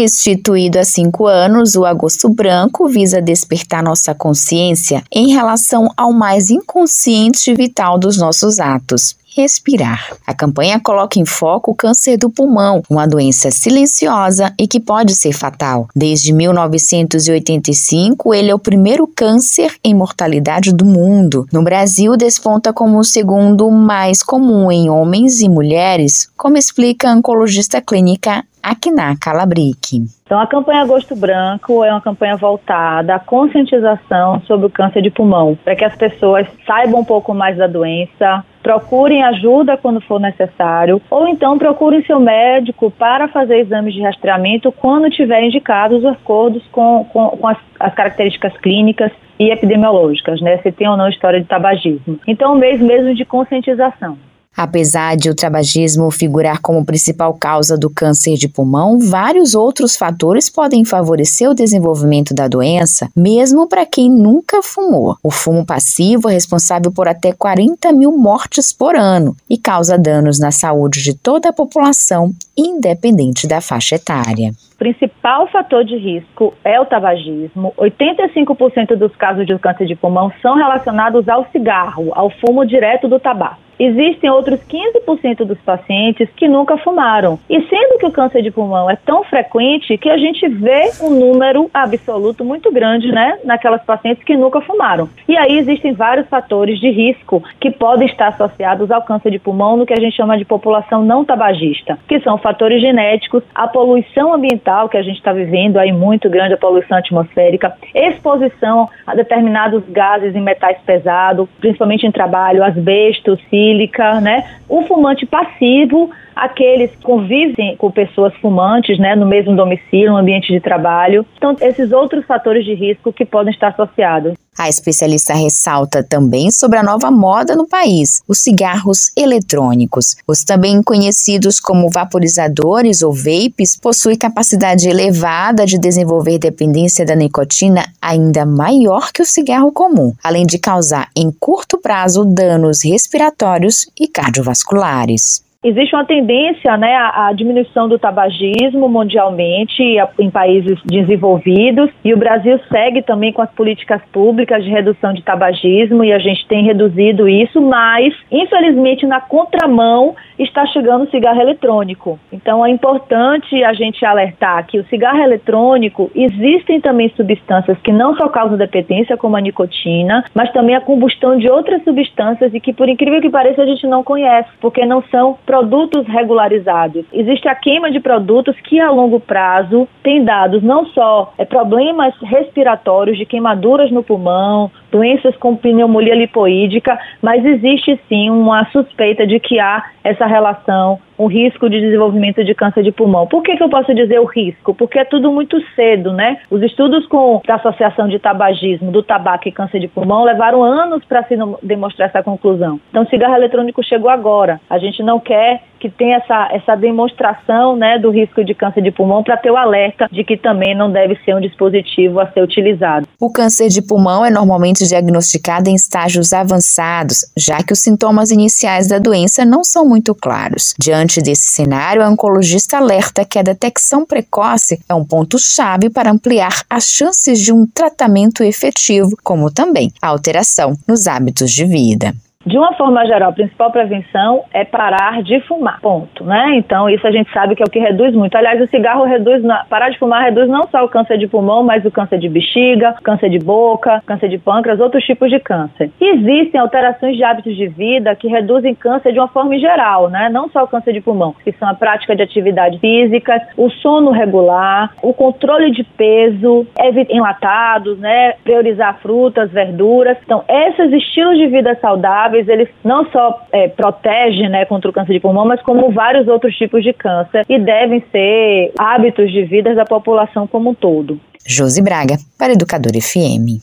Instituído há cinco anos, o Agosto Branco visa despertar nossa consciência em relação ao mais inconsciente e vital dos nossos atos respirar. A campanha coloca em foco o câncer do pulmão, uma doença silenciosa e que pode ser fatal. Desde 1985, ele é o primeiro câncer em mortalidade do mundo. No Brasil, desponta como o segundo mais comum em homens e mulheres, como explica a oncologista clínica aqui na Calabrique. Então, a campanha Agosto Branco é uma campanha voltada à conscientização sobre o câncer de pulmão, para que as pessoas saibam um pouco mais da doença, procurem ajuda quando for necessário, ou então procurem seu médico para fazer exames de rastreamento quando tiverem indicados os acordos com, com, com as, as características clínicas e epidemiológicas, né? Se tem ou não história de tabagismo. Então, um mês mesmo de conscientização. Apesar de o tabagismo figurar como principal causa do câncer de pulmão, vários outros fatores podem favorecer o desenvolvimento da doença, mesmo para quem nunca fumou. O fumo passivo é responsável por até 40 mil mortes por ano e causa danos na saúde de toda a população, independente da faixa etária. O principal fator de risco é o tabagismo. 85% dos casos de câncer de pulmão são relacionados ao cigarro, ao fumo direto do tabaco. Existem outros 15% dos pacientes que nunca fumaram. E sendo que o câncer de pulmão é tão frequente que a gente vê um número absoluto muito grande, né, naquelas pacientes que nunca fumaram. E aí existem vários fatores de risco que podem estar associados ao câncer de pulmão no que a gente chama de população não tabagista, que são fatores genéticos, a poluição ambiental que a gente está vivendo aí muito grande, a poluição atmosférica, exposição a determinados gases e metais pesados, principalmente em trabalho, asbesto, sílica, né? O fumante passivo, aqueles que convivem com pessoas fumantes, né, no mesmo domicílio, no ambiente de trabalho. Então, esses outros fatores de risco que podem estar associados. A especialista ressalta também sobre a nova moda no país, os cigarros eletrônicos. Os também conhecidos como vaporizadores ou vapes possuem capacidade elevada de desenvolver dependência da nicotina ainda maior que o cigarro comum, além de causar em curto prazo danos respiratórios e cardiovasculares. Existe uma tendência né, à diminuição do tabagismo mundialmente em países desenvolvidos e o Brasil segue também com as políticas públicas de redução de tabagismo e a gente tem reduzido isso, mas infelizmente na contramão está chegando o cigarro eletrônico. Então é importante a gente alertar que o cigarro eletrônico existem também substâncias que não só causam dependência como a nicotina, mas também a combustão de outras substâncias e que por incrível que pareça a gente não conhece, porque não são produtos regularizados. Existe a queima de produtos que a longo prazo tem dados não só é, problemas respiratórios de queimaduras no pulmão, doenças com pneumonia lipoídica, mas existe sim uma suspeita de que há essa relação o risco de desenvolvimento de câncer de pulmão. Por que, que eu posso dizer o risco? Porque é tudo muito cedo, né? Os estudos com a Associação de Tabagismo do Tabaco e Câncer de Pulmão levaram anos para se demonstrar essa conclusão. Então, o cigarro eletrônico chegou agora. A gente não quer que tenha essa, essa demonstração né, do risco de câncer de pulmão para ter o alerta de que também não deve ser um dispositivo a ser utilizado. O câncer de pulmão é normalmente diagnosticado em estágios avançados, já que os sintomas iniciais da doença não são muito claros. Diante desse cenário, a oncologista alerta que a detecção precoce é um ponto-chave para ampliar as chances de um tratamento efetivo, como também a alteração nos hábitos de vida. De uma forma geral, a principal prevenção é parar de fumar, ponto, né? Então, isso a gente sabe que é o que reduz muito. Aliás, o cigarro reduz, parar de fumar reduz não só o câncer de pulmão, mas o câncer de bexiga, câncer de boca, câncer de pâncreas, outros tipos de câncer. Existem alterações de hábitos de vida que reduzem câncer de uma forma geral, né? Não só o câncer de pulmão, que são a prática de atividades físicas, o sono regular, o controle de peso, enlatados, né? Priorizar frutas, verduras. Então, esses estilos de vida saudáveis saudáveis, eles não só é, protegem né, contra o câncer de pulmão, mas como vários outros tipos de câncer e devem ser hábitos de vida da população como um todo. Josi Braga, para Educador FM.